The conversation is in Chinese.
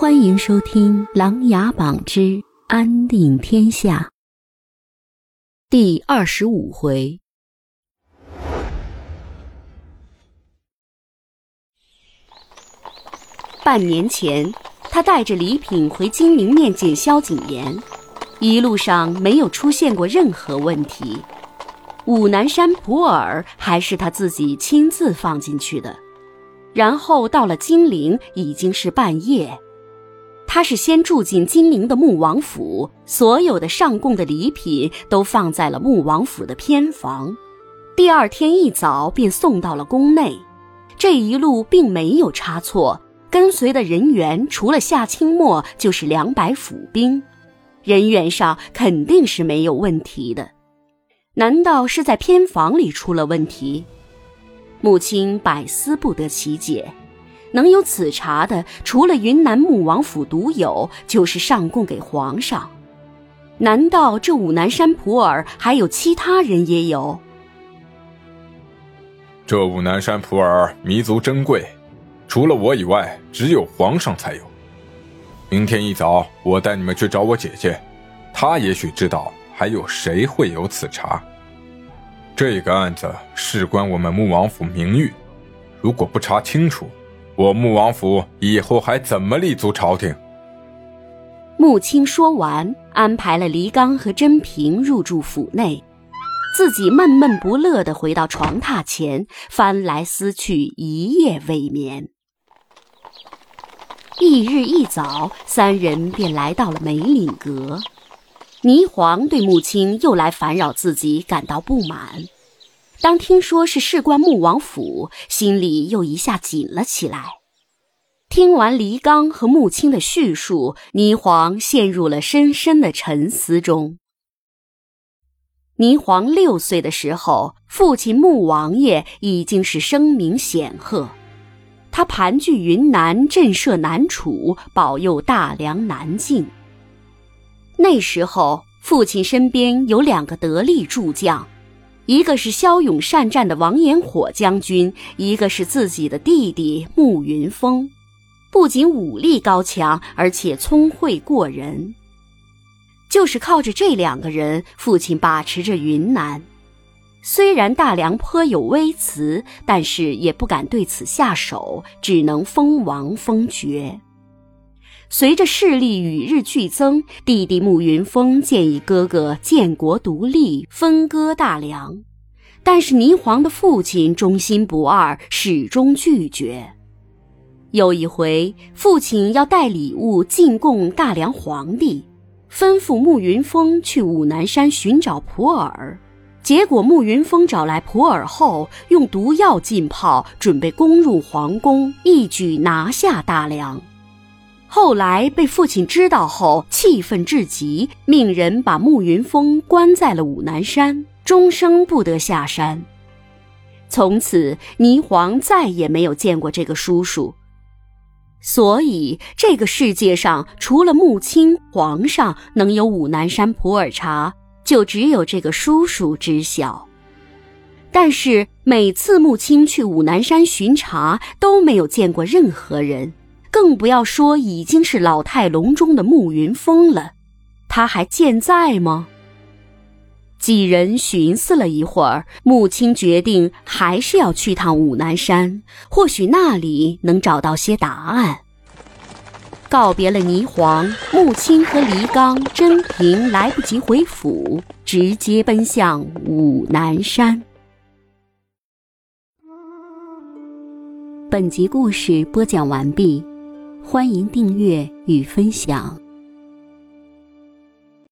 欢迎收听《琅琊榜之安定天下》第二十五回。半年前，他带着礼品回金陵面见萧景琰，一路上没有出现过任何问题。武南山普洱还是他自己亲自放进去的。然后到了金陵，已经是半夜。他是先住进金陵的穆王府，所有的上贡的礼品都放在了穆王府的偏房。第二天一早便送到了宫内。这一路并没有差错，跟随的人员除了夏清末，就是两百府兵，人员上肯定是没有问题的。难道是在偏房里出了问题？母亲百思不得其解。能有此茶的，除了云南穆王府独有，就是上供给皇上。难道这武南山普洱还有其他人也有？这武南山普洱弥足珍贵，除了我以外，只有皇上才有。明天一早，我带你们去找我姐姐，她也许知道还有谁会有此茶。这个案子事关我们穆王府名誉，如果不查清楚，我穆王府以后还怎么立足朝廷？穆青说完，安排了黎刚和甄平入住府内，自己闷闷不乐地回到床榻前，翻来覆去，一夜未眠。翌日一早，三人便来到了梅岭阁。霓凰对穆青又来烦扰自己感到不满。当听说是事关穆王府，心里又一下紧了起来。听完黎刚和穆青的叙述，霓凰陷入了深深的沉思中。霓凰六岁的时候，父亲穆王爷已经是声名显赫，他盘踞云南，震慑南楚，保佑大梁南境。那时候，父亲身边有两个得力助将。一个是骁勇善战的王延火将军，一个是自己的弟弟慕云峰，不仅武力高强，而且聪慧过人。就是靠着这两个人，父亲把持着云南。虽然大梁颇有微词，但是也不敢对此下手，只能封王封爵。随着势力与日俱增，弟弟慕云峰建议哥哥建国独立，分割大梁，但是霓凰的父亲忠心不二，始终拒绝。有一回，父亲要带礼物进贡大梁皇帝，吩咐慕云峰去武南山寻找普洱，结果慕云峰找来普洱后，用毒药浸泡，准备攻入皇宫，一举拿下大梁。后来被父亲知道后，气愤至极，命人把慕云峰关在了武南山，终生不得下山。从此，霓凰再也没有见过这个叔叔。所以，这个世界上除了穆青皇上能有武南山普洱茶，就只有这个叔叔知晓。但是，每次穆青去武南山巡查，都没有见过任何人。更不要说已经是老态龙钟的慕云峰了，他还健在吗？几人寻思了一会儿，穆青决定还是要去趟武南山，或许那里能找到些答案。告别了霓凰，穆青和黎刚、甄平来不及回府，直接奔向武南山。本集故事播讲完毕。欢迎订阅与分享。